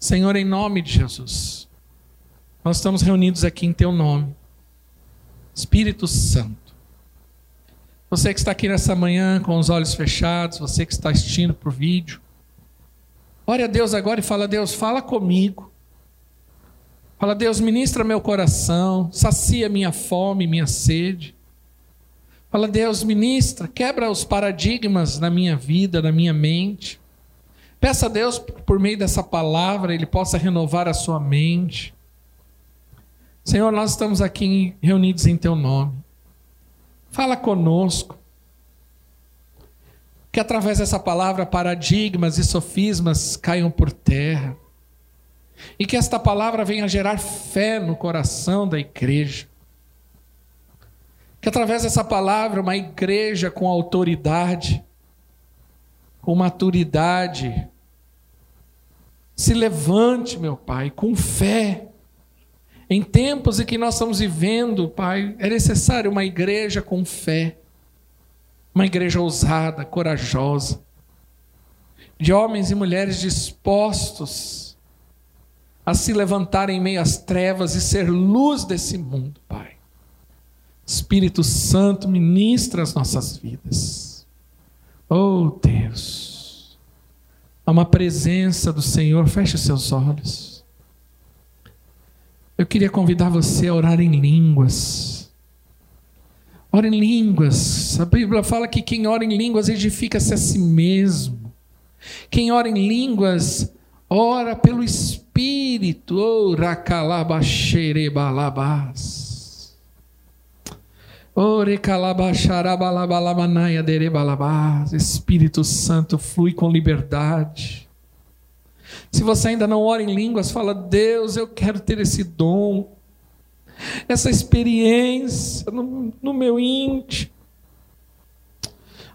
Senhor, em nome de Jesus, nós estamos reunidos aqui em Teu nome. Espírito Santo, você que está aqui nessa manhã com os olhos fechados, você que está assistindo por vídeo, ore a Deus agora e fala: Deus, fala comigo. Fala, Deus, ministra meu coração, sacia minha fome, minha sede. Fala, Deus, ministra, quebra os paradigmas na minha vida, na minha mente. Peça a Deus, por meio dessa palavra, Ele possa renovar a sua mente. Senhor, nós estamos aqui reunidos em Teu nome. Fala conosco. Que através dessa palavra paradigmas e sofismas caiam por terra. E que esta palavra venha gerar fé no coração da igreja. Que através dessa palavra, uma igreja com autoridade, com maturidade, se levante, meu Pai, com fé. Em tempos em que nós estamos vivendo, Pai, é necessário uma igreja com fé, uma igreja ousada, corajosa, de homens e mulheres dispostos a se levantar em meio às trevas e ser luz desse mundo, Pai. Espírito Santo, ministra as nossas vidas. Oh Deus, há uma presença do Senhor, feche seus olhos. Eu queria convidar você a orar em línguas. Ora em línguas. A Bíblia fala que quem ora em línguas edifica-se a si mesmo. Quem ora em línguas, ora pelo Espírito. Oh, racalabaxerebalabás. Espírito Santo flui com liberdade. Se você ainda não ora em línguas, fala: Deus, eu quero ter esse dom, essa experiência no, no meu íntimo.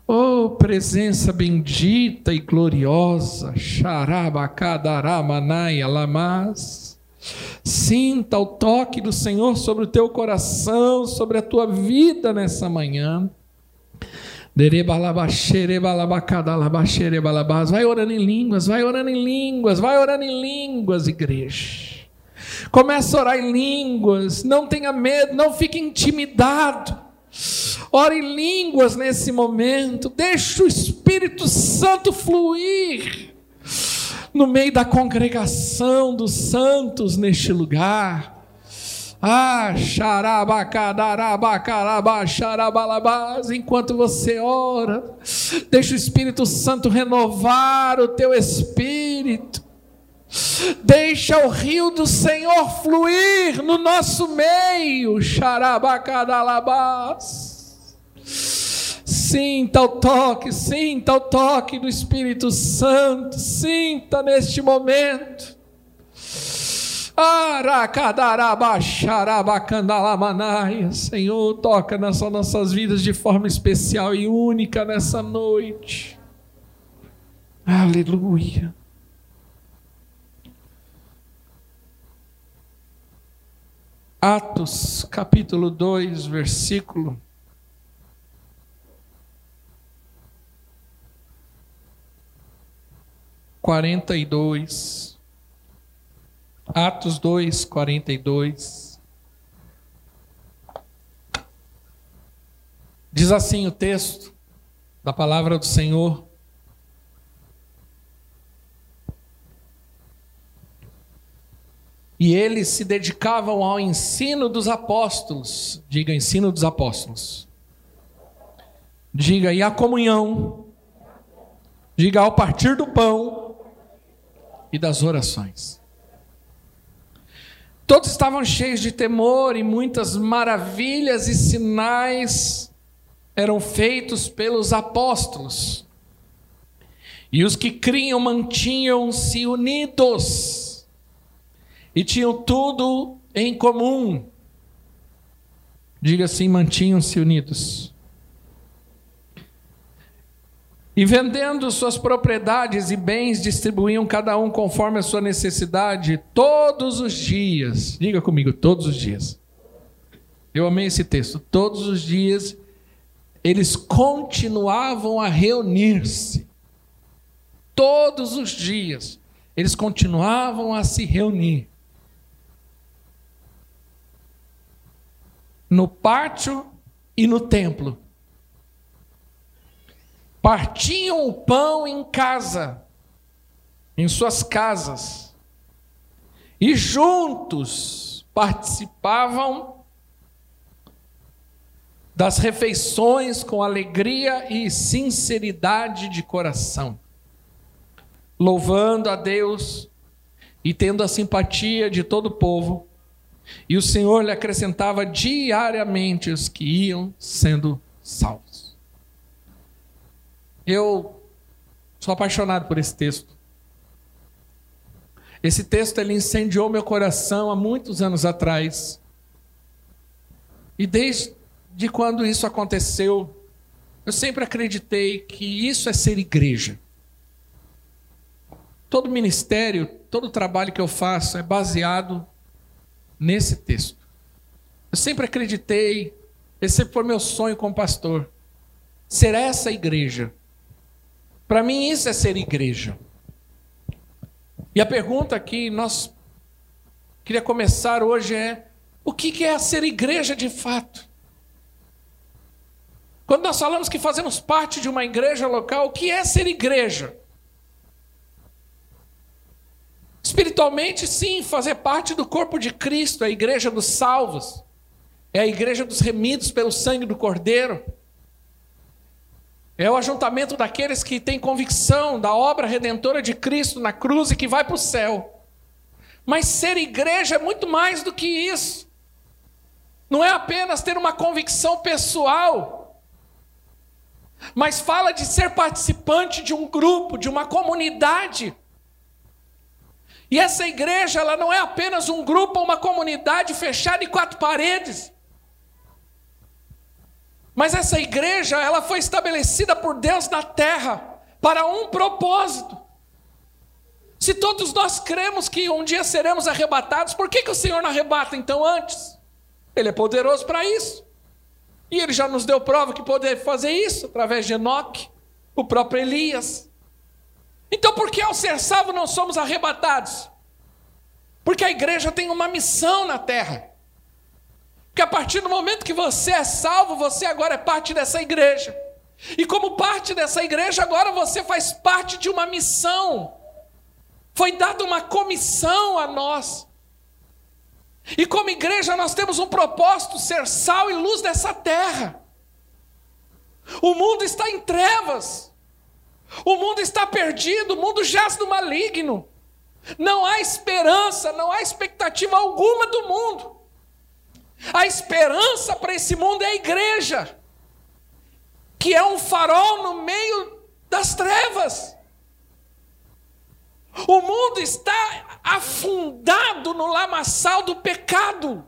Oh, presença bendita e gloriosa, Xarabacadaramanaya Lamas. Sinta o toque do Senhor sobre o teu coração, sobre a tua vida nessa manhã. Vai orando em línguas, vai orando em línguas, vai orando em línguas, igreja. Começa a orar em línguas, não tenha medo, não fique intimidado. Ore em línguas nesse momento, deixa o Espírito Santo fluir no meio da congregação dos santos neste lugar. Ah, xarabacadarabacarabaxarabalabás, enquanto você ora, deixa o Espírito Santo renovar o teu espírito. Deixa o rio do Senhor fluir no nosso meio, xarabacadalabás. Sinta o toque, sinta o toque do Espírito Santo, sinta neste momento. Senhor, toca nas nossas vidas de forma especial e única nessa noite. Aleluia. Atos capítulo 2, versículo quarenta e dois. Atos dois, quarenta e dois. Diz assim o texto da palavra do Senhor. E eles se dedicavam ao ensino dos apóstolos. Diga ensino dos apóstolos. Diga e a comunhão. Diga ao partir do pão e das orações. Todos estavam cheios de temor e muitas maravilhas e sinais eram feitos pelos apóstolos. E os que criam mantinham-se unidos e tinham tudo em comum. Diga assim: mantinham-se unidos. E vendendo suas propriedades e bens, distribuíam cada um conforme a sua necessidade, todos os dias. Diga comigo, todos os dias. Eu amei esse texto. Todos os dias eles continuavam a reunir-se. Todos os dias eles continuavam a se reunir no pátio e no templo. Partiam o pão em casa, em suas casas, e juntos participavam das refeições com alegria e sinceridade de coração, louvando a Deus e tendo a simpatia de todo o povo e o Senhor lhe acrescentava diariamente os que iam sendo salvos. Eu sou apaixonado por esse texto. Esse texto ele incendiou meu coração há muitos anos atrás. E desde quando isso aconteceu, eu sempre acreditei que isso é ser igreja. Todo ministério, todo trabalho que eu faço é baseado nesse texto. Eu sempre acreditei, esse sempre foi meu sonho como pastor, ser essa igreja. Para mim, isso é ser igreja. E a pergunta que nós queria começar hoje é: o que é ser igreja de fato? Quando nós falamos que fazemos parte de uma igreja local, o que é ser igreja? Espiritualmente, sim, fazer parte do corpo de Cristo, a igreja dos salvos, é a igreja dos remidos pelo sangue do Cordeiro, é o ajuntamento daqueles que têm convicção da obra redentora de Cristo na cruz e que vai para o céu. Mas ser igreja é muito mais do que isso. Não é apenas ter uma convicção pessoal, mas fala de ser participante de um grupo, de uma comunidade e essa igreja, ela não é apenas um grupo ou uma comunidade fechada em quatro paredes. Mas essa igreja, ela foi estabelecida por Deus na terra para um propósito. Se todos nós cremos que um dia seremos arrebatados, por que, que o Senhor não arrebata então antes? Ele é poderoso para isso. E ele já nos deu prova que poderia fazer isso através de Enoque, o próprio Elias. Então, por que ao ser salvo não somos arrebatados? Porque a igreja tem uma missão na terra. Porque a partir do momento que você é salvo, você agora é parte dessa igreja. E como parte dessa igreja, agora você faz parte de uma missão. Foi dada uma comissão a nós. E como igreja, nós temos um propósito: ser sal e luz dessa terra. O mundo está em trevas. O mundo está perdido, o mundo jaz do maligno. Não há esperança, não há expectativa alguma do mundo. A esperança para esse mundo é a igreja, que é um farol no meio das trevas. O mundo está afundado no lamaçal do pecado.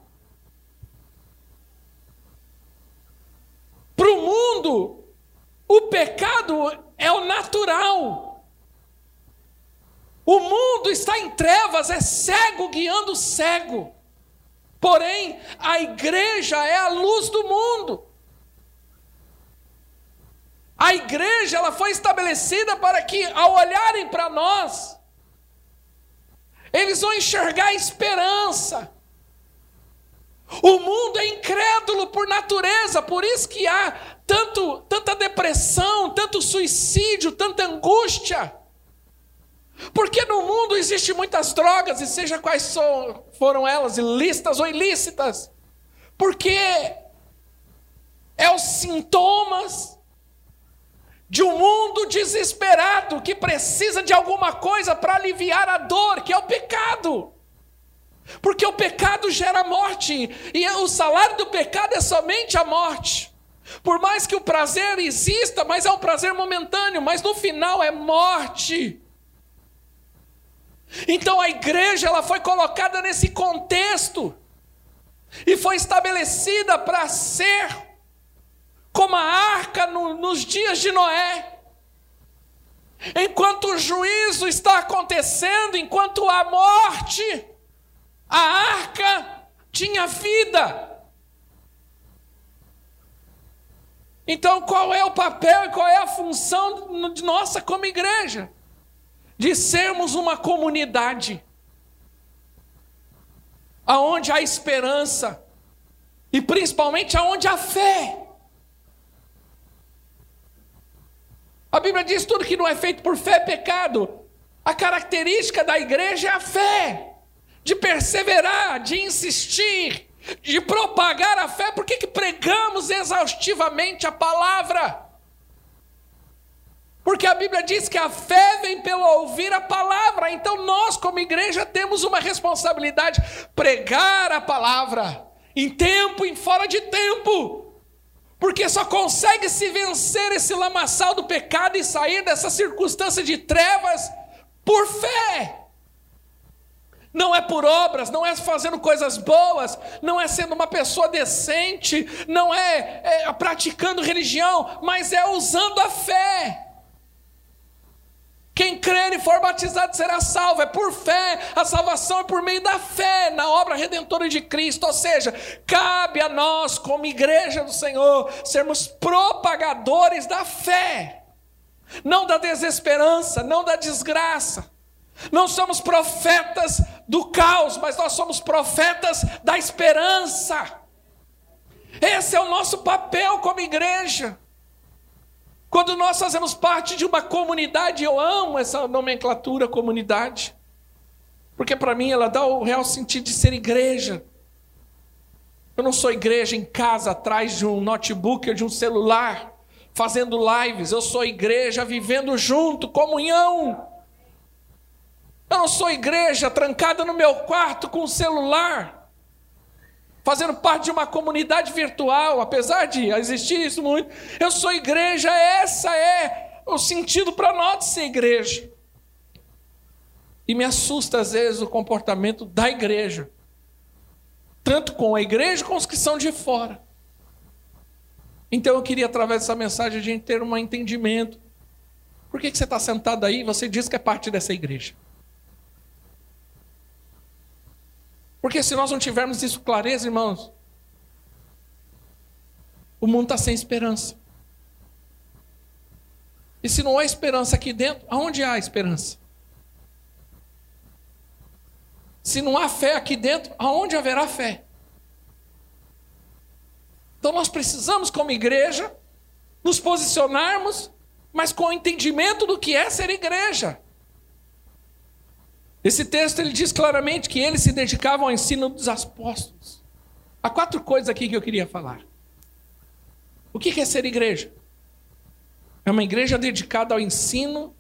Para o mundo, o pecado é o natural. O mundo está em trevas, é cego guiando cego. Porém, a igreja é a luz do mundo. A igreja ela foi estabelecida para que, ao olharem para nós, eles vão enxergar esperança. O mundo é incrédulo por natureza, por isso que há tanto, tanta depressão, tanto suicídio, tanta angústia. Porque no mundo existem muitas drogas, e seja quais são, foram elas, ilícitas ou ilícitas. Porque é os sintomas de um mundo desesperado que precisa de alguma coisa para aliviar a dor, que é o pecado. Porque o pecado gera morte, e o salário do pecado é somente a morte. Por mais que o prazer exista, mas é um prazer momentâneo, mas no final é morte. Então a igreja ela foi colocada nesse contexto e foi estabelecida para ser como a arca no, nos dias de Noé. Enquanto o juízo está acontecendo, enquanto a morte, a arca tinha vida. Então, qual é o papel e qual é a função de nossa como igreja? De sermos uma comunidade aonde há esperança e principalmente aonde há fé. A Bíblia diz tudo que não é feito por fé é pecado. A característica da igreja é a fé, de perseverar, de insistir, de propagar a fé. Por que, que pregamos exaustivamente a palavra? Porque a Bíblia diz que a fé vem pelo ouvir a palavra. Então nós, como igreja, temos uma responsabilidade: pregar a palavra, em tempo, em fora de tempo. Porque só consegue se vencer esse lamaçal do pecado e sair dessa circunstância de trevas por fé. Não é por obras, não é fazendo coisas boas, não é sendo uma pessoa decente, não é, é praticando religião, mas é usando a fé. Quem crer e for batizado será salvo, é por fé, a salvação é por meio da fé na obra redentora de Cristo. Ou seja, cabe a nós, como igreja do Senhor, sermos propagadores da fé, não da desesperança, não da desgraça. Não somos profetas do caos, mas nós somos profetas da esperança. Esse é o nosso papel como igreja. Quando nós fazemos parte de uma comunidade, eu amo essa nomenclatura comunidade, porque para mim ela dá o real sentido de ser igreja. Eu não sou igreja em casa, atrás de um notebook ou de um celular, fazendo lives. Eu sou igreja vivendo junto, comunhão. Eu não sou igreja trancada no meu quarto com o celular fazendo parte de uma comunidade virtual, apesar de existir isso muito. Eu sou igreja, essa é o sentido para nós de ser igreja. E me assusta às vezes o comportamento da igreja, tanto com a igreja como os que são de fora. Então eu queria, através dessa mensagem, a gente ter um entendimento. Por que, que você está sentado aí e você diz que é parte dessa igreja? Porque se nós não tivermos isso clareza, irmãos, o mundo está sem esperança. E se não há esperança aqui dentro, aonde há esperança? Se não há fé aqui dentro, aonde haverá fé? Então nós precisamos, como igreja, nos posicionarmos, mas com o entendimento do que é ser igreja. Esse texto ele diz claramente que eles se dedicavam ao ensino dos apóstolos. Há quatro coisas aqui que eu queria falar. O que é ser igreja? É uma igreja dedicada ao ensino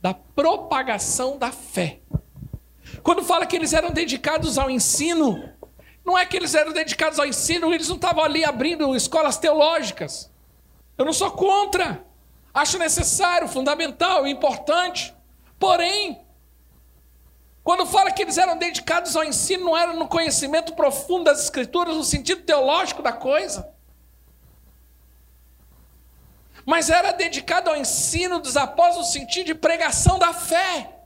da propagação da fé. Quando fala que eles eram dedicados ao ensino, não é que eles eram dedicados ao ensino, eles não estavam ali abrindo escolas teológicas. Eu não sou contra. Acho necessário, fundamental, importante. Porém, quando fala que eles eram dedicados ao ensino, não era no conhecimento profundo das Escrituras, no sentido teológico da coisa. Mas era dedicado ao ensino dos apóstolos no sentido de pregação da fé,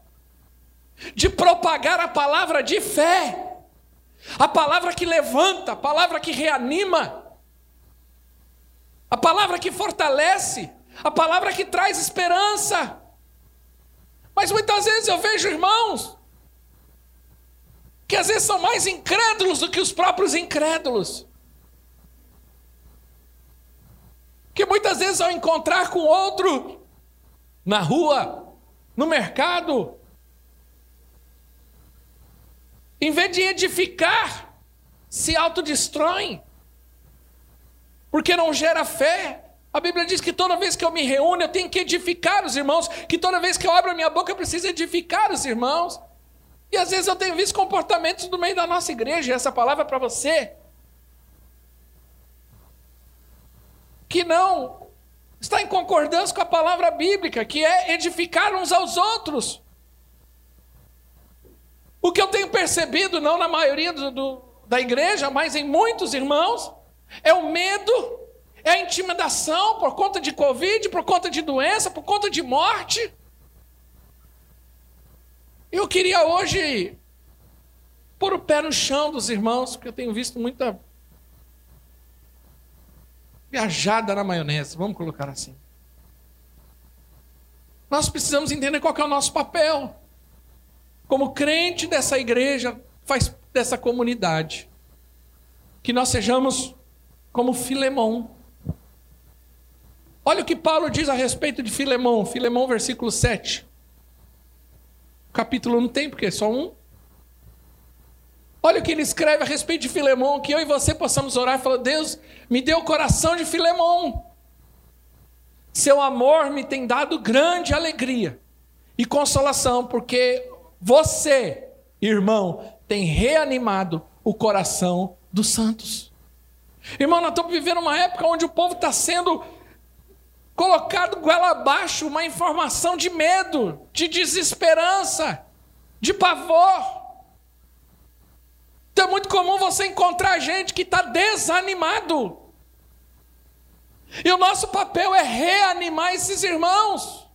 de propagar a palavra de fé, a palavra que levanta, a palavra que reanima, a palavra que fortalece, a palavra que traz esperança. Mas muitas vezes eu vejo irmãos que às vezes são mais incrédulos do que os próprios incrédulos. Que muitas vezes ao encontrar com outro na rua, no mercado, em vez de edificar, se autodestroem, porque não gera fé. A Bíblia diz que toda vez que eu me reúno, eu tenho que edificar os irmãos, que toda vez que eu abro a minha boca, eu preciso edificar os irmãos. E às vezes eu tenho visto comportamentos no meio da nossa igreja, essa palavra é para você, que não está em concordância com a palavra bíblica, que é edificar uns aos outros. O que eu tenho percebido, não na maioria do, do, da igreja, mas em muitos irmãos, é o medo, é a intimidação por conta de Covid, por conta de doença, por conta de morte. Eu queria hoje pôr o pé no chão dos irmãos, porque eu tenho visto muita viajada na maionese, vamos colocar assim. Nós precisamos entender qual é o nosso papel. Como crente dessa igreja, faz dessa comunidade. Que nós sejamos como Filemão. Olha o que Paulo diz a respeito de Filemão, Filemão versículo 7. Capítulo não tem, porque é só um. Olha o que ele escreve a respeito de Filemão, que eu e você possamos orar e falar: Deus, me deu o coração de Filemão. Seu amor me tem dado grande alegria e consolação, porque você, irmão, tem reanimado o coração dos santos. Irmão, nós estamos vivendo uma época onde o povo está sendo colocado goela abaixo uma informação de medo, de desesperança, de pavor. Então é muito comum você encontrar gente que está desanimado. E o nosso papel é reanimar esses irmãos.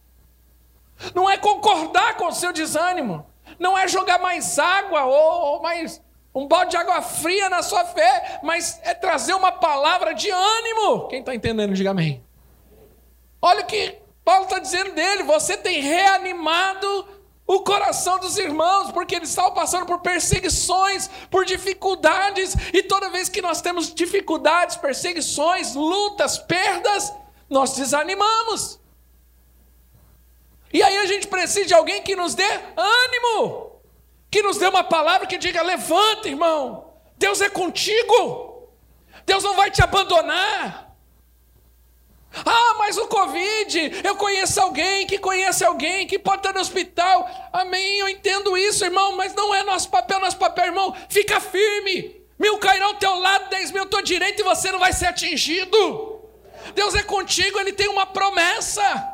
Não é concordar com o seu desânimo. Não é jogar mais água ou, ou mais um balde de água fria na sua fé, mas é trazer uma palavra de ânimo. Quem está entendendo, diga amém. Olha o que Paulo está dizendo dele: você tem reanimado o coração dos irmãos, porque eles estavam passando por perseguições, por dificuldades, e toda vez que nós temos dificuldades, perseguições, lutas, perdas, nós desanimamos. E aí a gente precisa de alguém que nos dê ânimo, que nos dê uma palavra que diga: levanta, irmão, Deus é contigo, Deus não vai te abandonar. Ah, mas o Covid, eu conheço alguém que conhece alguém que pode estar no hospital. Amém, eu entendo isso, irmão, mas não é nosso papel, nosso papel, irmão. Fica firme. Mil cairão ao teu lado, dez mil à tua direita e você não vai ser atingido. Deus é contigo, Ele tem uma promessa.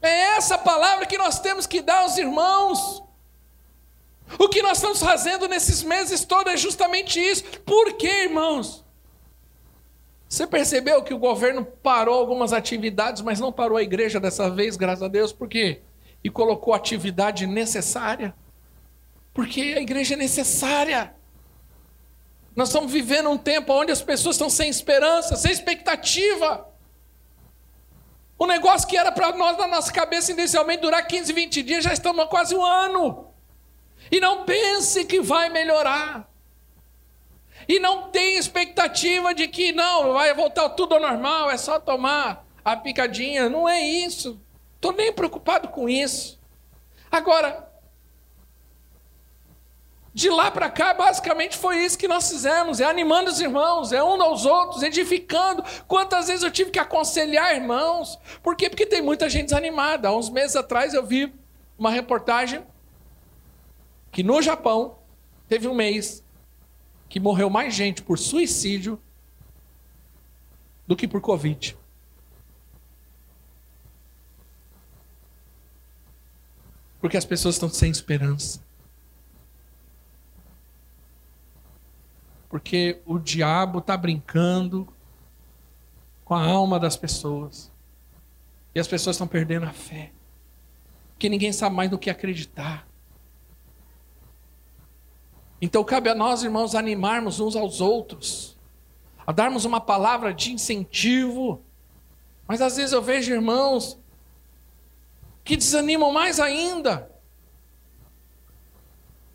É essa palavra que nós temos que dar aos irmãos. O que nós estamos fazendo nesses meses todos é justamente isso. Por quê, irmãos? Você percebeu que o governo parou algumas atividades, mas não parou a igreja dessa vez, graças a Deus, por quê? E colocou atividade necessária. Porque a igreja é necessária. Nós estamos vivendo um tempo onde as pessoas estão sem esperança, sem expectativa. O negócio que era para nós na nossa cabeça inicialmente durar 15, 20 dias, já estamos há quase um ano. E não pense que vai melhorar. E não tem expectativa de que não, vai voltar tudo ao normal, é só tomar a picadinha. Não é isso. Estou nem preocupado com isso. Agora, de lá para cá, basicamente foi isso que nós fizemos: é animando os irmãos, é um aos outros, edificando. Quantas vezes eu tive que aconselhar irmãos? Por quê? Porque tem muita gente desanimada. Há uns meses atrás eu vi uma reportagem que no Japão teve um mês que morreu mais gente por suicídio do que por Covid. Porque as pessoas estão sem esperança. Porque o diabo está brincando com a alma das pessoas. E as pessoas estão perdendo a fé. Porque ninguém sabe mais do que acreditar. Então cabe a nós, irmãos, animarmos uns aos outros, a darmos uma palavra de incentivo. Mas às vezes eu vejo irmãos que desanimam mais ainda.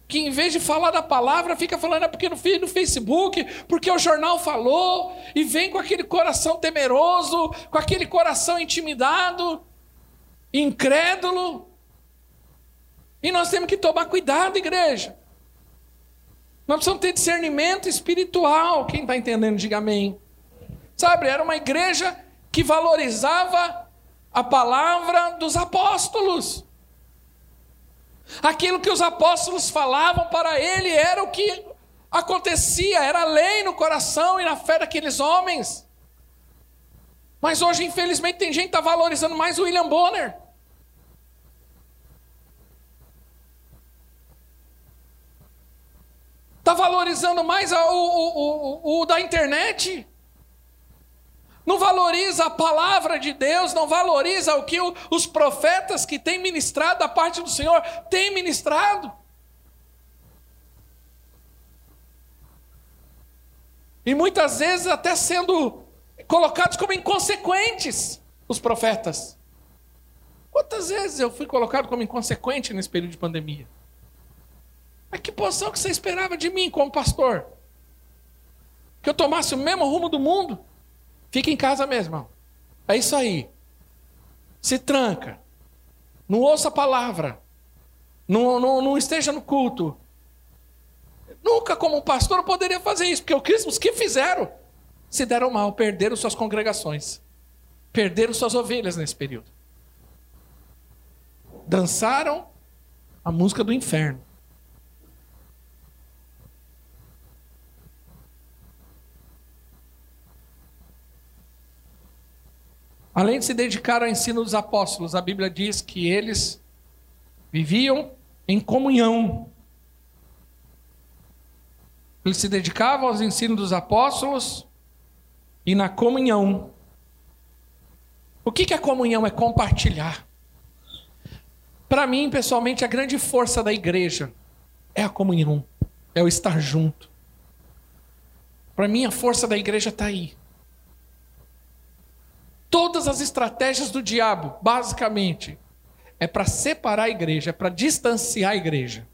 Que em vez de falar da palavra, fica falando é porque no, no Facebook, porque o jornal falou, e vem com aquele coração temeroso, com aquele coração intimidado, incrédulo. E nós temos que tomar cuidado, igreja. Nós precisamos ter discernimento espiritual. Quem está entendendo, diga amém. Sabe, era uma igreja que valorizava a palavra dos apóstolos. Aquilo que os apóstolos falavam para ele era o que acontecia, era lei no coração e na fé daqueles homens. Mas hoje, infelizmente, tem gente que está valorizando mais o William Bonner. Está valorizando mais o, o, o, o da internet? Não valoriza a palavra de Deus, não valoriza o que os profetas que têm ministrado da parte do Senhor têm ministrado. E muitas vezes até sendo colocados como inconsequentes os profetas. Quantas vezes eu fui colocado como inconsequente nesse período de pandemia? Mas que posição que você esperava de mim como pastor? Que eu tomasse o mesmo rumo do mundo? Fica em casa mesmo. É isso aí. Se tranca. Não ouça a palavra. Não, não, não esteja no culto. Nunca, como pastor, eu poderia fazer isso, porque os que fizeram se deram mal, perderam suas congregações, perderam suas ovelhas nesse período. Dançaram a música do inferno. Além de se dedicar ao ensino dos apóstolos, a Bíblia diz que eles viviam em comunhão. Eles se dedicavam aos ensinos dos apóstolos e na comunhão. O que, é comunhão? É compartilhar. Para mim, pessoalmente, a grande força da igreja é a comunhão, é o estar junto. Para mim, a força da igreja está aí. Todas as estratégias do diabo, basicamente, é para separar a igreja, é para distanciar a igreja.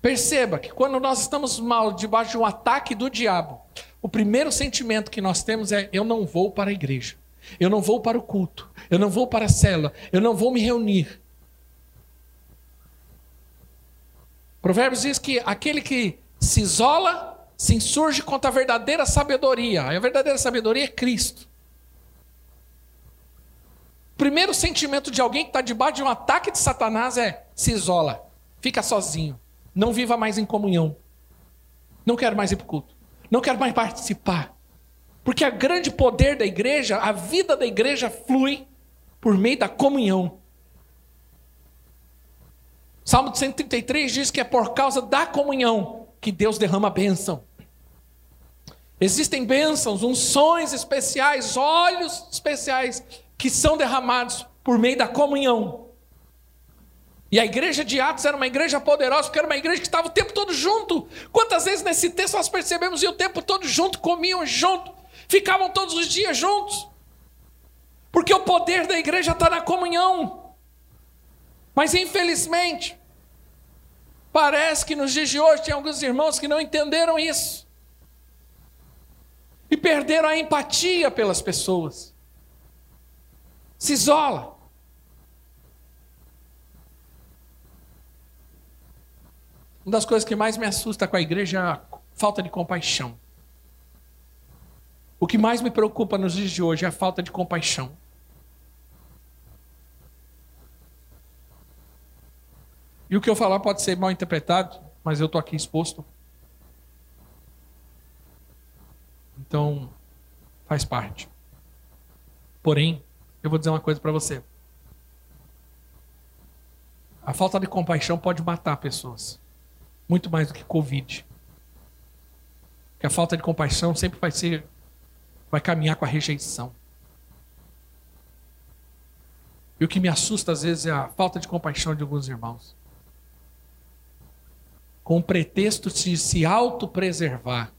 Perceba que quando nós estamos mal debaixo de um ataque do diabo, o primeiro sentimento que nós temos é: eu não vou para a igreja, eu não vou para o culto, eu não vou para a cela, eu não vou me reunir. Provérbios diz que aquele que se isola se insurge contra a verdadeira sabedoria. A verdadeira sabedoria é Cristo primeiro sentimento de alguém que está debaixo de um ataque de Satanás é: se isola, fica sozinho, não viva mais em comunhão, não quero mais ir para o culto, não quero mais participar. Porque o grande poder da igreja, a vida da igreja flui por meio da comunhão. Salmo 133 diz que é por causa da comunhão que Deus derrama a bênção. Existem bênçãos, unções especiais, olhos especiais que são derramados por meio da comunhão. E a igreja de Atos era uma igreja poderosa, porque era uma igreja que estava o tempo todo junto. Quantas vezes nesse texto nós percebemos e o tempo todo junto, comiam junto, ficavam todos os dias juntos. Porque o poder da igreja está na comunhão. Mas infelizmente, parece que nos dias de hoje tem alguns irmãos que não entenderam isso. E perderam a empatia pelas pessoas se isola. Uma das coisas que mais me assusta com a igreja é a falta de compaixão. O que mais me preocupa nos dias de hoje é a falta de compaixão. E o que eu falar pode ser mal interpretado, mas eu estou aqui exposto. Então, faz parte. Porém, eu vou dizer uma coisa para você. A falta de compaixão pode matar pessoas. Muito mais do que Covid. Porque a falta de compaixão sempre vai ser. vai caminhar com a rejeição. E o que me assusta às vezes é a falta de compaixão de alguns irmãos. Com o pretexto de se autopreservar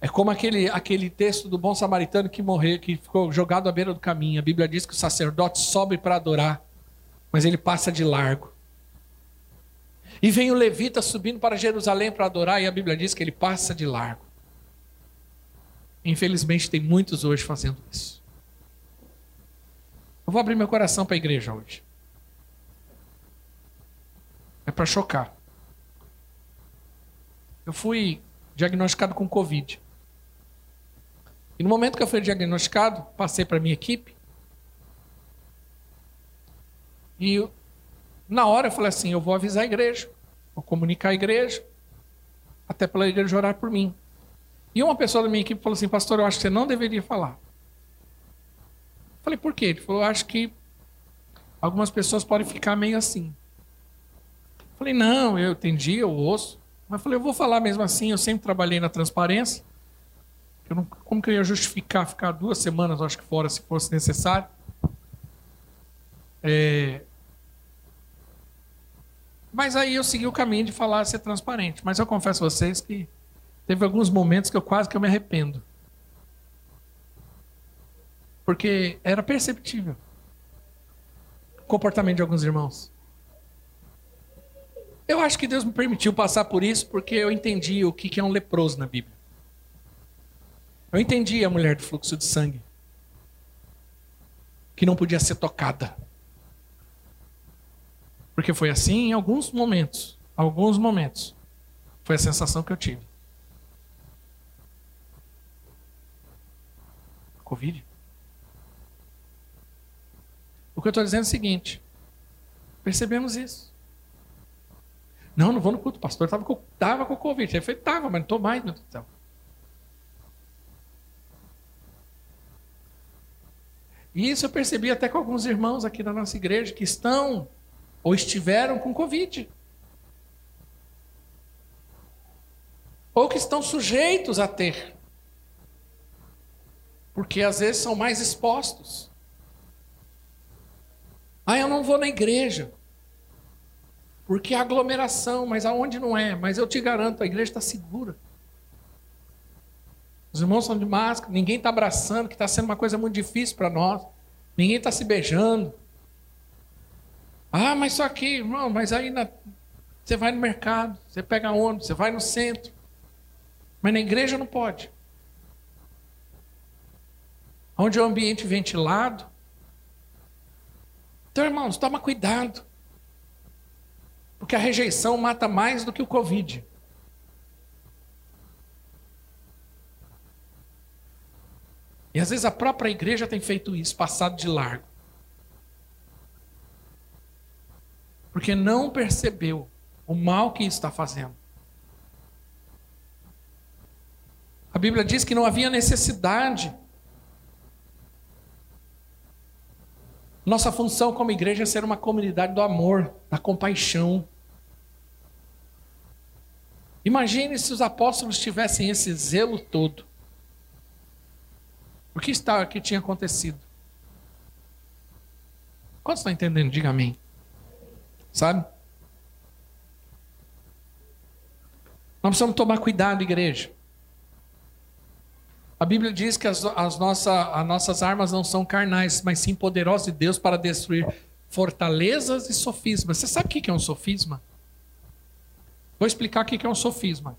É como aquele, aquele texto do bom samaritano que morreu, que ficou jogado à beira do caminho. A Bíblia diz que o sacerdote sobe para adorar, mas ele passa de largo. E vem o levita subindo para Jerusalém para adorar, e a Bíblia diz que ele passa de largo. Infelizmente, tem muitos hoje fazendo isso. Eu vou abrir meu coração para a igreja hoje. É para chocar. Eu fui diagnosticado com Covid. E no momento que eu fui diagnosticado, passei para minha equipe. E na hora eu falei assim: eu vou avisar a igreja, vou comunicar a igreja, até pela igreja orar por mim. E uma pessoa da minha equipe falou assim: Pastor, eu acho que você não deveria falar. Eu falei: Por quê? Ele falou: Acho que algumas pessoas podem ficar meio assim. Eu falei: Não, eu entendi, eu ouço. Mas eu falei: Eu vou falar mesmo assim. Eu sempre trabalhei na transparência. Eu não, como que eu ia justificar ficar duas semanas, acho que fora, se fosse necessário? É... Mas aí eu segui o caminho de falar ser transparente. Mas eu confesso a vocês que teve alguns momentos que eu quase que eu me arrependo. Porque era perceptível o comportamento de alguns irmãos. Eu acho que Deus me permitiu passar por isso porque eu entendi o que é um leproso na Bíblia. Eu entendi a mulher do fluxo de sangue, que não podia ser tocada. Porque foi assim em alguns momentos. Alguns momentos. Foi a sensação que eu tive. Covid? O que eu estou dizendo é o seguinte: percebemos isso. Não, não vou no culto. Pastor estava com, com Covid. Ele falou, estava, mas não estou mais, meu. E isso eu percebi até com alguns irmãos aqui na nossa igreja que estão ou estiveram com Covid. Ou que estão sujeitos a ter. Porque às vezes são mais expostos. Ah, eu não vou na igreja. Porque é aglomeração, mas aonde não é? Mas eu te garanto, a igreja está segura. Os irmãos são de máscara, ninguém está abraçando, que está sendo uma coisa muito difícil para nós. Ninguém está se beijando. Ah, mas só aqui, irmão, mas aí você vai no mercado, você pega ônibus, você vai no centro. Mas na igreja não pode. Onde é um ambiente ventilado. Então, irmãos, toma cuidado. Porque a rejeição mata mais do que o Covid. E às vezes a própria igreja tem feito isso, passado de largo. Porque não percebeu o mal que está fazendo. A Bíblia diz que não havia necessidade. Nossa função como igreja é ser uma comunidade do amor, da compaixão. Imagine se os apóstolos tivessem esse zelo todo. O que está que tinha acontecido? Quantos estão entendendo? Diga amém. Sabe? Nós precisamos tomar cuidado, igreja. A Bíblia diz que as, as, nossa, as nossas armas não são carnais, mas sim poderosas de Deus para destruir fortalezas e sofismas. Você sabe o que é um sofisma? Vou explicar o que é um sofisma.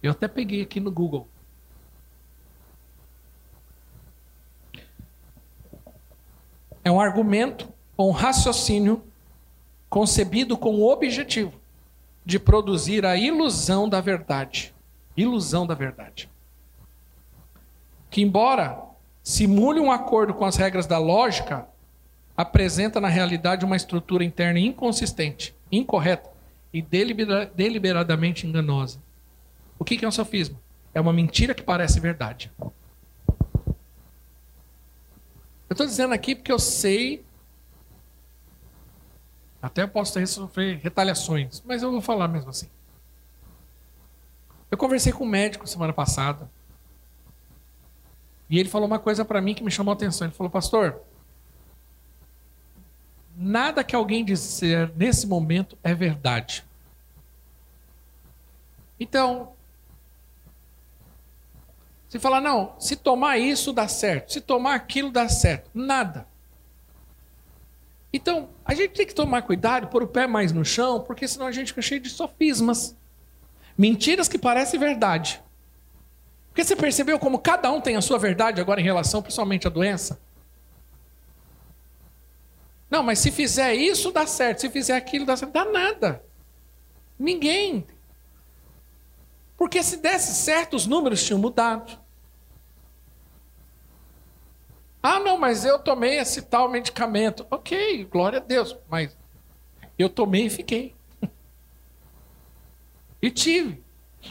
Eu até peguei aqui no Google. É um argumento ou um raciocínio concebido com o objetivo de produzir a ilusão da verdade. Ilusão da verdade. Que, embora simule um acordo com as regras da lógica, apresenta na realidade uma estrutura interna inconsistente, incorreta e deliberadamente enganosa. O que é um sofisma? É uma mentira que parece verdade. Eu estou dizendo aqui porque eu sei. Até posso sofrer retaliações, mas eu vou falar mesmo assim. Eu conversei com um médico semana passada. E ele falou uma coisa para mim que me chamou a atenção. Ele falou, pastor, nada que alguém disser nesse momento é verdade. Então, se falar, não, se tomar isso dá certo, se tomar aquilo dá certo. Nada. Então, a gente tem que tomar cuidado, pôr o pé mais no chão, porque senão a gente fica cheio de sofismas. Mentiras que parecem verdade. Porque você percebeu como cada um tem a sua verdade agora em relação principalmente à doença? Não, mas se fizer isso, dá certo. Se fizer aquilo, dá certo. Dá nada. Ninguém. Porque se desse certo, os números tinham mudado. Ah, não, mas eu tomei esse tal medicamento. Ok, glória a Deus. Mas eu tomei e fiquei. e tive.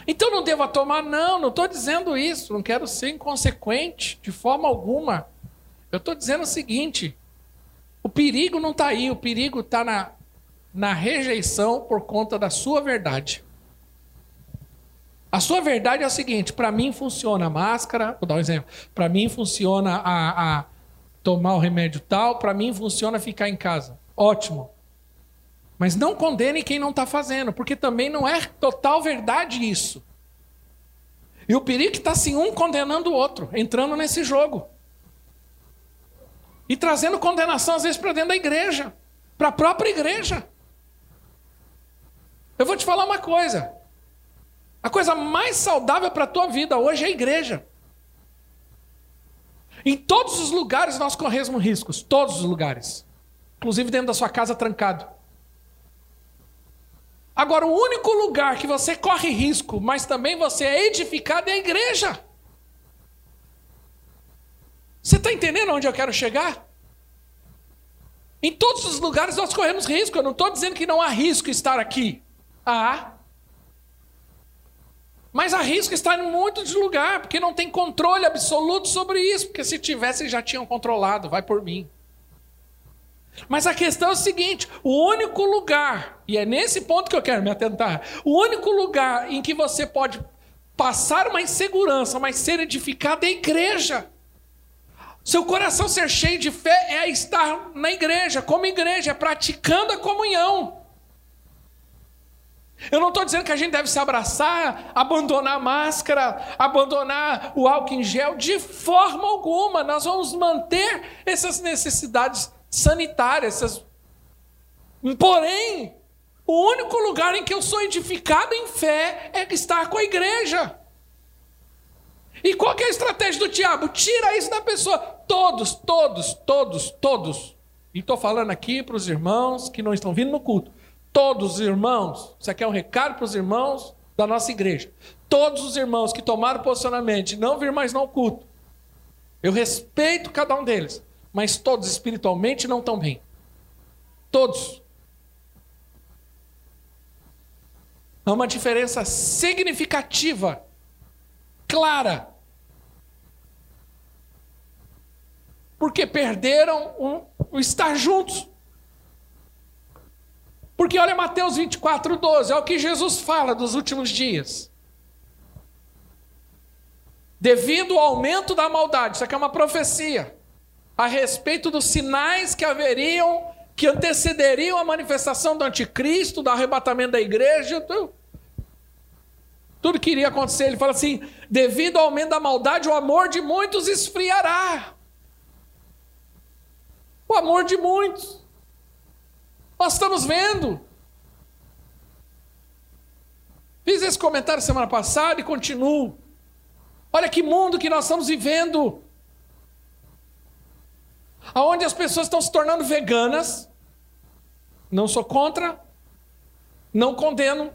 Então não devo tomar? Não, não estou dizendo isso. Não quero ser inconsequente de forma alguma. Eu estou dizendo o seguinte: o perigo não está aí, o perigo está na, na rejeição por conta da sua verdade. A sua verdade é o seguinte: para mim funciona a máscara, vou dar um exemplo. Para mim funciona a, a tomar o remédio tal, para mim funciona ficar em casa. Ótimo. Mas não condene quem não está fazendo, porque também não é total verdade isso. E o perigo está assim, um condenando o outro, entrando nesse jogo. E trazendo condenação, às vezes, para dentro da igreja, para a própria igreja. Eu vou te falar uma coisa. A coisa mais saudável para a tua vida hoje é a igreja. Em todos os lugares nós corremos riscos, todos os lugares. Inclusive dentro da sua casa trancado. Agora, o único lugar que você corre risco, mas também você é edificado é a igreja. Você está entendendo onde eu quero chegar? Em todos os lugares nós corremos risco. Eu não estou dizendo que não há risco estar aqui. Há. Mas há risco estar em muitos lugares, porque não tem controle absoluto sobre isso. Porque se tivesse, já tinham controlado. Vai por mim. Mas a questão é o seguinte: o único lugar, e é nesse ponto que eu quero me atentar, o único lugar em que você pode passar uma insegurança, mas ser edificado é a igreja. Seu coração ser cheio de fé é estar na igreja, como igreja, praticando a comunhão. Eu não estou dizendo que a gente deve se abraçar, abandonar a máscara, abandonar o álcool em gel, de forma alguma. Nós vamos manter essas necessidades sanitárias. Essas... Porém, o único lugar em que eu sou edificado em fé é estar com a igreja. E qual é a estratégia do diabo? Tira isso da pessoa. Todos, todos, todos, todos. E estou falando aqui para os irmãos que não estão vindo no culto. Todos os irmãos, isso aqui é um recado para os irmãos da nossa igreja. Todos os irmãos que tomaram posicionamento de não vir mais no culto. Eu respeito cada um deles, mas todos espiritualmente não estão bem. Todos. Há uma diferença significativa, clara, porque perderam o, o estar juntos. Porque olha Mateus 24, 12, é o que Jesus fala dos últimos dias. Devido ao aumento da maldade, isso aqui é uma profecia, a respeito dos sinais que haveriam, que antecederiam a manifestação do anticristo, do arrebatamento da igreja, tudo, tudo que iria acontecer. Ele fala assim: devido ao aumento da maldade, o amor de muitos esfriará o amor de muitos. Nós estamos vendo. Fiz esse comentário semana passada e continuo. Olha que mundo que nós estamos vivendo. Aonde as pessoas estão se tornando veganas. Não sou contra, não condeno.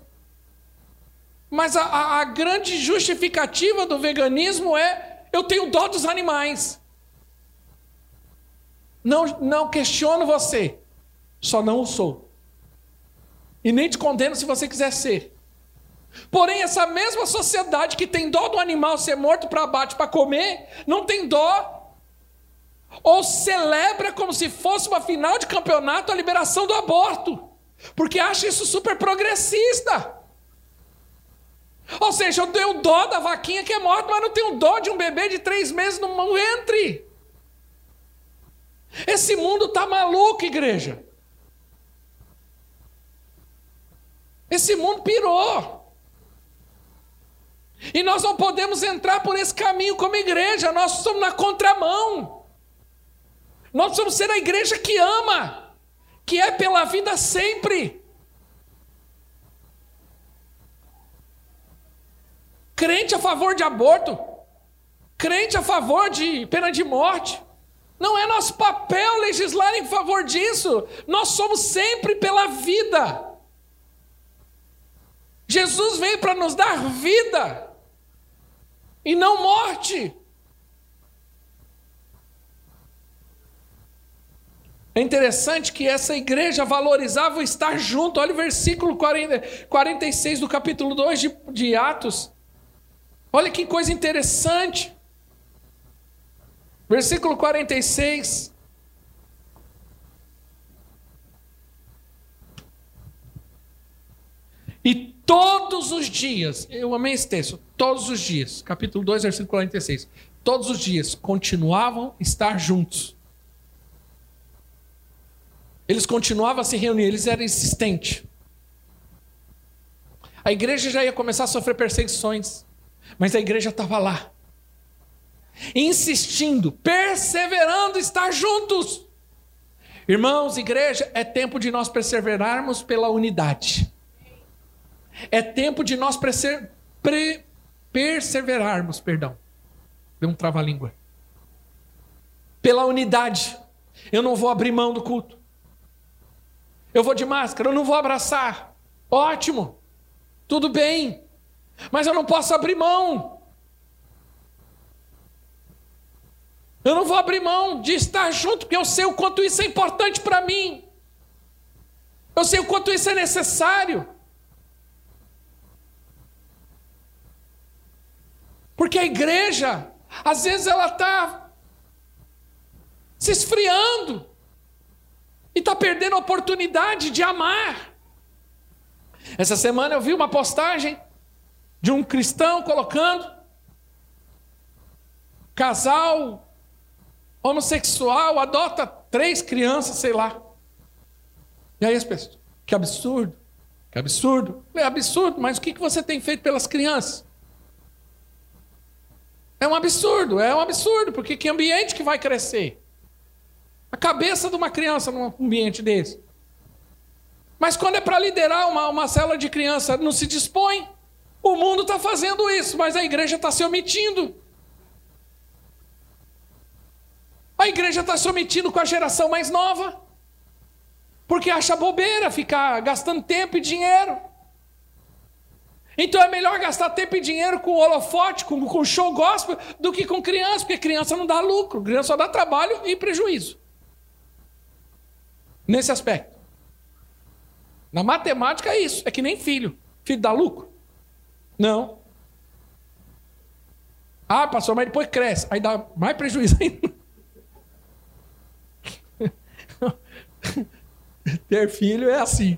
Mas a, a, a grande justificativa do veganismo é: eu tenho dó dos animais. Não, não questiono você, só não o sou. E nem te condeno se você quiser ser. Porém, essa mesma sociedade que tem dó do animal ser morto para abate para comer, não tem dó. Ou celebra como se fosse uma final de campeonato a liberação do aborto. Porque acha isso super progressista. Ou seja, eu tenho dó da vaquinha que é morta, mas não tenho dó de um bebê de três meses no ventre. Esse mundo está maluco, igreja. Esse mundo pirou. E nós não podemos entrar por esse caminho como igreja, nós somos na contramão. Nós precisamos ser a igreja que ama, que é pela vida sempre. Crente a favor de aborto, crente a favor de pena de morte, não é nosso papel legislar em favor disso. Nós somos sempre pela vida. Jesus veio para nos dar vida e não morte. É interessante que essa igreja valorizava estar junto. Olha o versículo 40, 46 do capítulo 2 de, de Atos. Olha que coisa interessante. Versículo 46. E todos os dias, eu amei esse texto, todos os dias, capítulo 2, versículo 46. Todos os dias continuavam a estar juntos. Eles continuavam a se reunir, eles eram insistentes. A igreja já ia começar a sofrer perseguições, mas a igreja estava lá. insistindo, perseverando, estar juntos. Irmãos, igreja, é tempo de nós perseverarmos pela unidade. É tempo de nós perseverarmos perseverarmos, perdão. Deu um trava-língua. Pela unidade. Eu não vou abrir mão do culto. Eu vou de máscara, eu não vou abraçar. Ótimo. Tudo bem. Mas eu não posso abrir mão. Eu não vou abrir mão de estar junto, porque eu sei o quanto isso é importante para mim. Eu sei o quanto isso é necessário. Porque a igreja, às vezes, ela está se esfriando e está perdendo a oportunidade de amar. Essa semana eu vi uma postagem de um cristão colocando casal homossexual adota três crianças, sei lá. E aí as pessoas, que absurdo, que absurdo. É absurdo, mas o que você tem feito pelas crianças? É um absurdo, é um absurdo, porque que ambiente que vai crescer? A cabeça de uma criança num ambiente desse. Mas quando é para liderar uma, uma célula de criança, não se dispõe. O mundo está fazendo isso, mas a igreja está se omitindo. A igreja está se omitindo com a geração mais nova. Porque acha bobeira ficar gastando tempo e dinheiro. Então é melhor gastar tempo e dinheiro com holofote, com, com show gospel, do que com criança, porque criança não dá lucro, criança só dá trabalho e prejuízo. Nesse aspecto. Na matemática é isso, é que nem filho. Filho dá lucro? Não. Ah, pastor, mas depois cresce, aí dá mais prejuízo ainda. Ter filho é assim.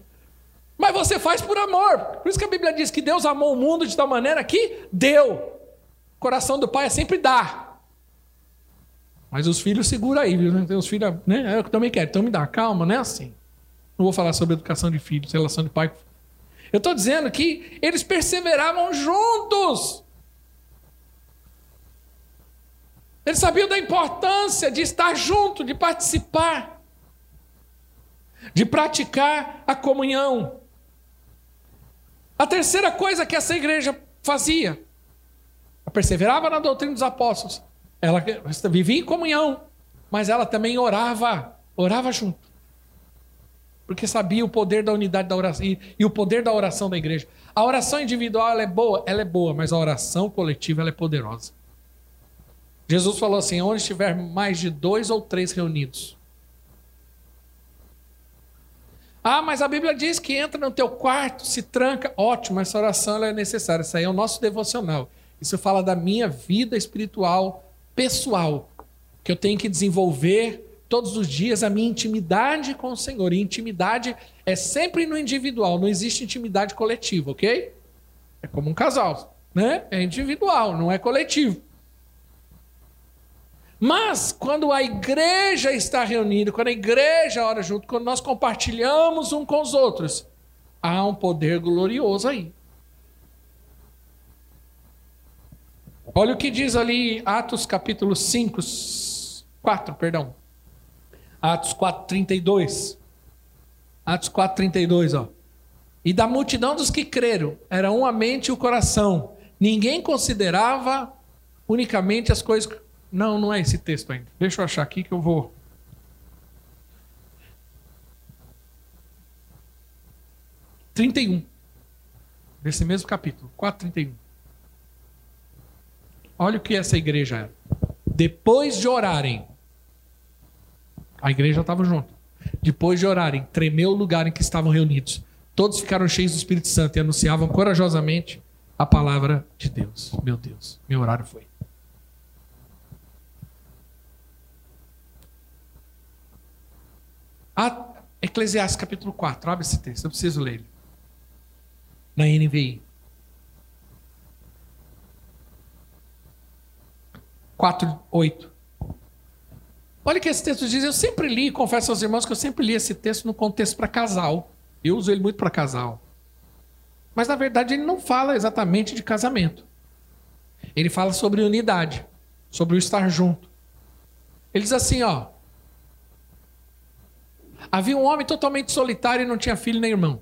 Mas você faz por amor. Por isso que a Bíblia diz que Deus amou o mundo de tal maneira que deu. O coração do pai é sempre dar. Mas os filhos segura aí, viu? Os filhos, né? Eu também quero, então me dá calma, não é assim. Não vou falar sobre educação de filhos, relação de pai. Eu estou dizendo que eles perseveravam juntos. Eles sabiam da importância de estar junto, de participar, de praticar a comunhão. A terceira coisa que essa igreja fazia, perseverava na doutrina dos apóstolos. Ela vivia em comunhão, mas ela também orava, orava junto. Porque sabia o poder da unidade da oração e, e o poder da oração da igreja. A oração individual é boa, ela é boa, mas a oração coletiva é poderosa. Jesus falou assim: onde estiver mais de dois ou três reunidos, ah, mas a Bíblia diz que entra no teu quarto, se tranca. Ótimo, essa oração é necessária. Isso aí é o nosso devocional. Isso fala da minha vida espiritual pessoal, que eu tenho que desenvolver todos os dias a minha intimidade com o Senhor. E intimidade é sempre no individual, não existe intimidade coletiva, ok? É como um casal, né? É individual, não é coletivo. Mas quando a igreja está reunida, quando a igreja ora junto, quando nós compartilhamos um com os outros, há um poder glorioso aí. Olha o que diz ali Atos capítulo 5, 4, perdão. Atos 4, 32. Atos 4, 32, ó. E da multidão dos que creram, era uma mente e o coração. Ninguém considerava unicamente as coisas não, não é esse texto ainda. Deixa eu achar aqui que eu vou. Trinta e um. Desse mesmo capítulo, 4,31. Olha o que essa igreja era. Depois de orarem, a igreja estava junto. Depois de orarem, tremeu o lugar em que estavam reunidos. Todos ficaram cheios do Espírito Santo e anunciavam corajosamente a palavra de Deus. Meu Deus, meu horário foi. Ah, Eclesiastes capítulo 4, abre esse texto, eu preciso ler. Na NVI. 4, 8. Olha o que esse texto diz. Eu sempre li, confesso aos irmãos que eu sempre li esse texto no contexto para casal. Eu uso ele muito para casal. Mas na verdade ele não fala exatamente de casamento. Ele fala sobre unidade. sobre o estar junto. Ele diz assim, ó. Havia um homem totalmente solitário e não tinha filho nem irmão.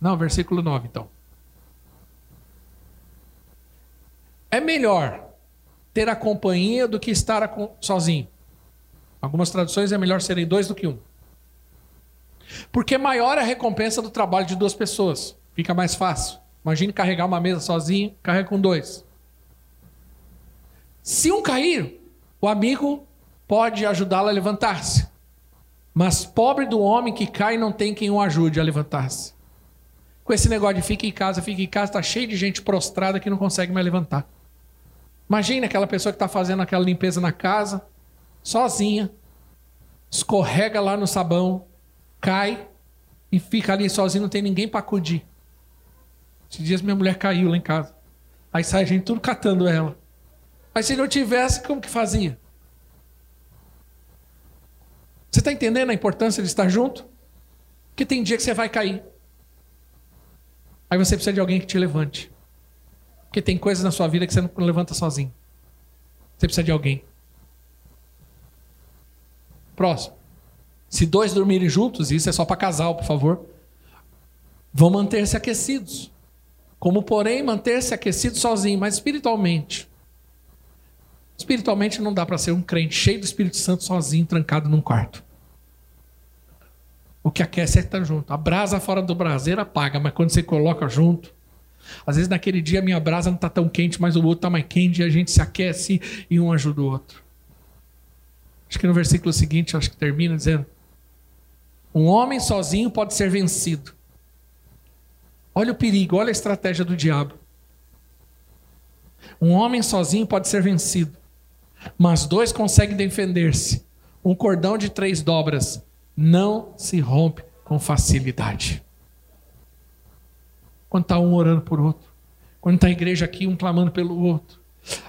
Não, versículo 9, então. É melhor ter a companhia do que estar sozinho. Algumas traduções é melhor serem dois do que um. Porque maior é a recompensa do trabalho de duas pessoas. Fica mais fácil. Imagine carregar uma mesa sozinho, carrega com dois. Se um cair, o amigo pode ajudá-lo a levantar-se. Mas pobre do homem que cai não tem quem o ajude a levantar-se. Com esse negócio de fica em casa, fica em casa, está cheio de gente prostrada que não consegue mais levantar. Imagine aquela pessoa que está fazendo aquela limpeza na casa, sozinha, escorrega lá no sabão, cai e fica ali sozinho, não tem ninguém para acudir. Esses dias minha mulher caiu lá em casa. Aí sai a gente tudo catando ela. Mas se não tivesse, como que fazia? Você está entendendo a importância de estar junto? Porque tem dia que você vai cair. Aí você precisa de alguém que te levante. Porque tem coisas na sua vida que você não levanta sozinho. Você precisa de alguém. Próximo. Se dois dormirem juntos, isso é só para casal, por favor, vão manter-se aquecidos. Como, porém, manter-se aquecido sozinho, mas espiritualmente. Espiritualmente não dá para ser um crente cheio do Espírito Santo sozinho, trancado num quarto. O que aquece é estar junto. A brasa fora do braseiro apaga, mas quando você coloca junto, às vezes naquele dia a minha brasa não está tão quente, mas o outro está mais quente e a gente se aquece e um ajuda o outro. Acho que no versículo seguinte, acho que termina dizendo: Um homem sozinho pode ser vencido. Olha o perigo, olha a estratégia do diabo. Um homem sozinho pode ser vencido, mas dois conseguem defender-se. Um cordão de três dobras não se rompe com facilidade. Quando está um orando por outro. Quando está a igreja aqui, um clamando pelo outro.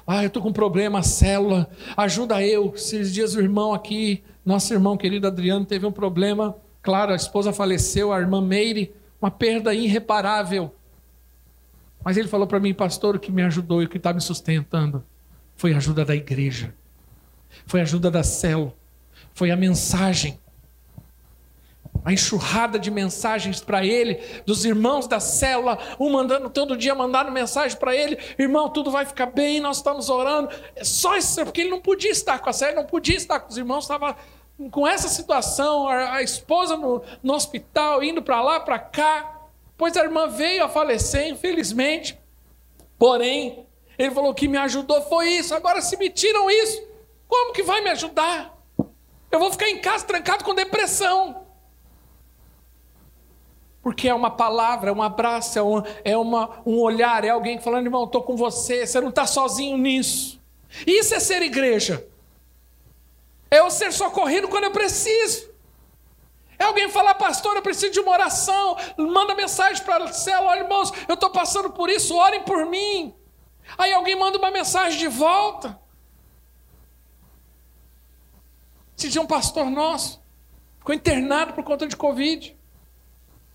Ah, eu estou com um problema, célula, ajuda eu. Esses dias o irmão aqui, nosso irmão querido Adriano, teve um problema. Claro, a esposa faleceu, a irmã Meire, uma perda irreparável. Mas ele falou para mim, pastor, o que me ajudou e o que está me sustentando foi a ajuda da igreja, foi a ajuda da célula, foi a mensagem a enxurrada de mensagens para ele, dos irmãos da célula, um mandando todo dia, mandando mensagem para ele: irmão, tudo vai ficar bem, nós estamos orando. É só isso, porque ele não podia estar com a célula, não podia estar com os irmãos, estava com essa situação, a, esposa no, no hospital, indo para lá, para cá. Pois a irmã veio a falecer, infelizmente. Porém, ele falou que me ajudou foi isso. Agora, se me tiram isso, como que vai me ajudar? Eu vou ficar em casa trancado com depressão. Porque é uma palavra, é um abraço, é, um, é uma, um olhar, é alguém falando, irmão, estou com você, você não está sozinho nisso. Isso é ser igreja. É eu ser socorrido quando eu preciso. É alguém falar, pastor, eu preciso de uma oração. Manda mensagem para a célula, olha, irmãos, eu estou passando por isso, orem por mim. Aí alguém manda uma mensagem de volta. Esse dia um pastor nosso ficou internado por conta de Covid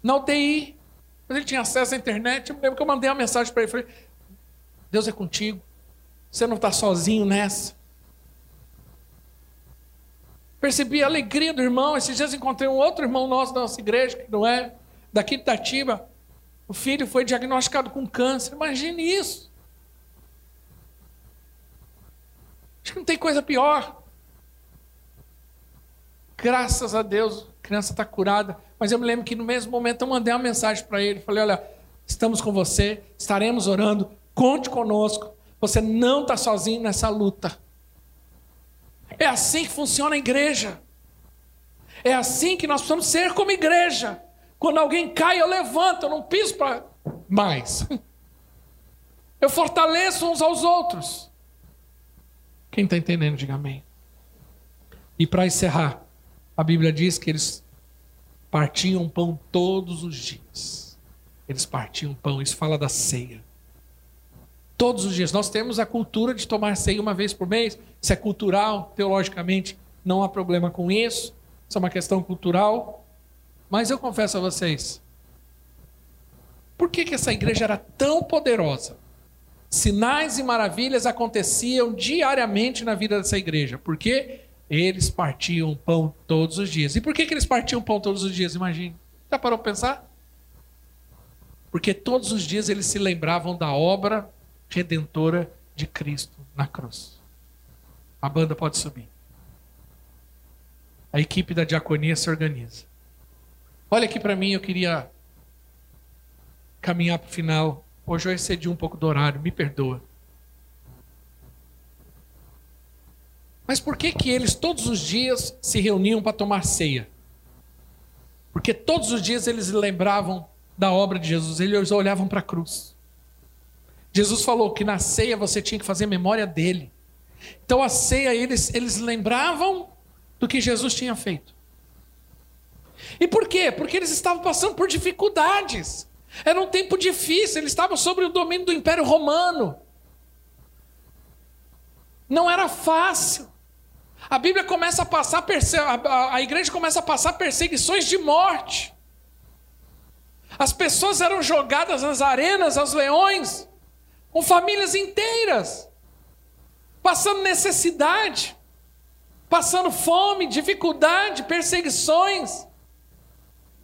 na UTI. Mas ele tinha acesso à internet. Eu lembro que eu mandei uma mensagem para ele. Falei: Deus é contigo. Você não está sozinho nessa. Percebi a alegria do irmão. Esses dias encontrei um outro irmão nosso da nossa igreja, que não é daqui de Itatiba. O filho foi diagnosticado com câncer. Imagine isso. Acho que não tem coisa pior. Graças a Deus, a criança está curada. Mas eu me lembro que no mesmo momento eu mandei uma mensagem para ele. Falei: Olha, estamos com você, estaremos orando, conte conosco. Você não está sozinho nessa luta. É assim que funciona a igreja. É assim que nós precisamos ser como igreja. Quando alguém cai, eu levanto, eu não piso para mais. Eu fortaleço uns aos outros. Quem está entendendo, diga amém. E para encerrar, a Bíblia diz que eles partiam pão todos os dias. Eles partiam pão, isso fala da ceia. Todos os dias. Nós temos a cultura de tomar ceia uma vez por mês. Isso é cultural, teologicamente, não há problema com isso. Isso é uma questão cultural. Mas eu confesso a vocês, Por que, que essa igreja era tão poderosa? Sinais e maravilhas aconteciam diariamente na vida dessa igreja. Por quê? Eles partiam pão todos os dias. E por que, que eles partiam pão todos os dias? Imagine. Já parou para pensar? Porque todos os dias eles se lembravam da obra redentora de Cristo na cruz. A banda pode subir. A equipe da diaconia se organiza. Olha aqui para mim, eu queria caminhar para o final. Hoje eu excedi um pouco do horário, me perdoa. Mas por que que eles todos os dias se reuniam para tomar ceia? Porque todos os dias eles lembravam da obra de Jesus, eles olhavam para a cruz. Jesus falou que na ceia você tinha que fazer memória dele. Então a ceia eles eles lembravam do que Jesus tinha feito. E por quê? Porque eles estavam passando por dificuldades. Era um tempo difícil, eles estavam sob o domínio do Império Romano. Não era fácil. A Bíblia começa a passar, a igreja começa a passar perseguições de morte. As pessoas eram jogadas nas arenas, aos leões, com famílias inteiras, passando necessidade, passando fome, dificuldade, perseguições.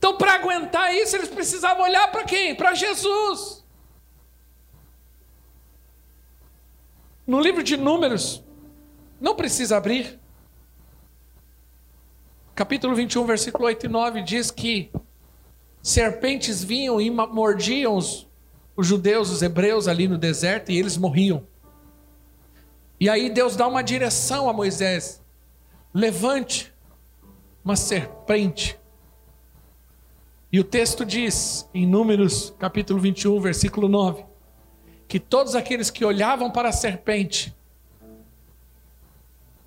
Então, para aguentar isso, eles precisavam olhar para quem? Para Jesus. No livro de Números, não precisa abrir. Capítulo 21, versículo 8 e 9 diz que serpentes vinham e mordiam os, os judeus, os hebreus ali no deserto e eles morriam. E aí Deus dá uma direção a Moisés: levante uma serpente e o texto diz, em Números capítulo 21, versículo 9, que todos aqueles que olhavam para a serpente,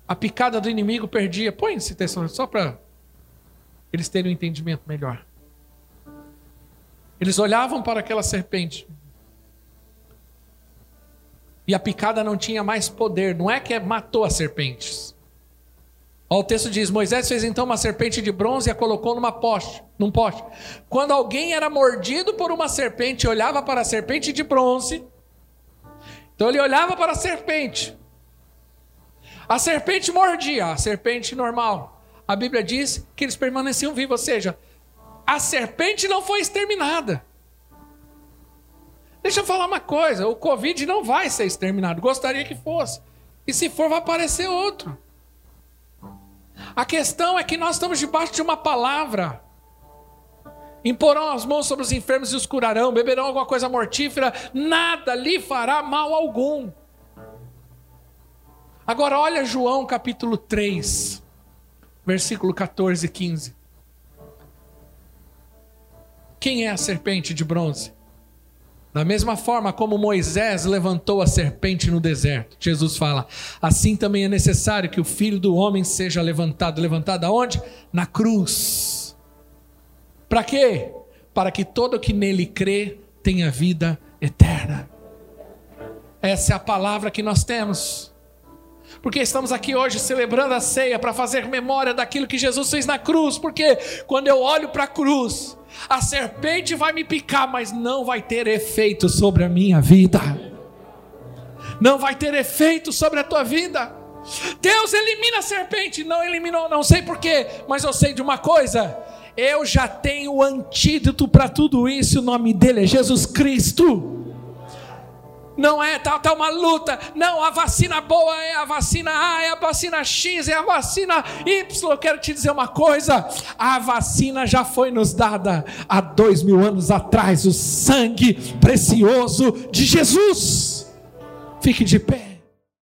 a picada do inimigo perdia. Põe esse texto só para eles terem um entendimento melhor. Eles olhavam para aquela serpente. E a picada não tinha mais poder. Não é que matou as serpentes. O texto diz: Moisés fez então uma serpente de bronze e a colocou numa poste num poste. Quando alguém era mordido por uma serpente, olhava para a serpente de bronze. Então ele olhava para a serpente. A serpente mordia, a serpente normal. A Bíblia diz que eles permaneciam vivos, ou seja, a serpente não foi exterminada. Deixa eu falar uma coisa: o Covid não vai ser exterminado. Gostaria que fosse. E se for, vai aparecer outro. A questão é que nós estamos debaixo de uma palavra Imporão as mãos sobre os enfermos e os curarão, beberão alguma coisa mortífera, nada lhe fará mal algum. Agora olha João capítulo 3, versículo 14 e 15. Quem é a serpente de bronze? Da mesma forma como Moisés levantou a serpente no deserto, Jesus fala: assim também é necessário que o filho do homem seja levantado. Levantado aonde? Na cruz para quê? Para que todo que nele crê tenha vida eterna. Essa é a palavra que nós temos. Porque estamos aqui hoje celebrando a ceia para fazer memória daquilo que Jesus fez na cruz. Porque quando eu olho para a cruz, a serpente vai me picar, mas não vai ter efeito sobre a minha vida. Não vai ter efeito sobre a tua vida. Deus elimina a serpente, não eliminou, não sei porquê, mas eu sei de uma coisa: eu já tenho o antídoto para tudo isso, o nome dele é Jesus Cristo. Não é tá, tá uma luta. Não, a vacina boa é a vacina A, é a vacina X, é a vacina Y. Eu quero te dizer uma coisa: a vacina já foi nos dada há dois mil anos atrás o sangue precioso de Jesus. Fique de pé.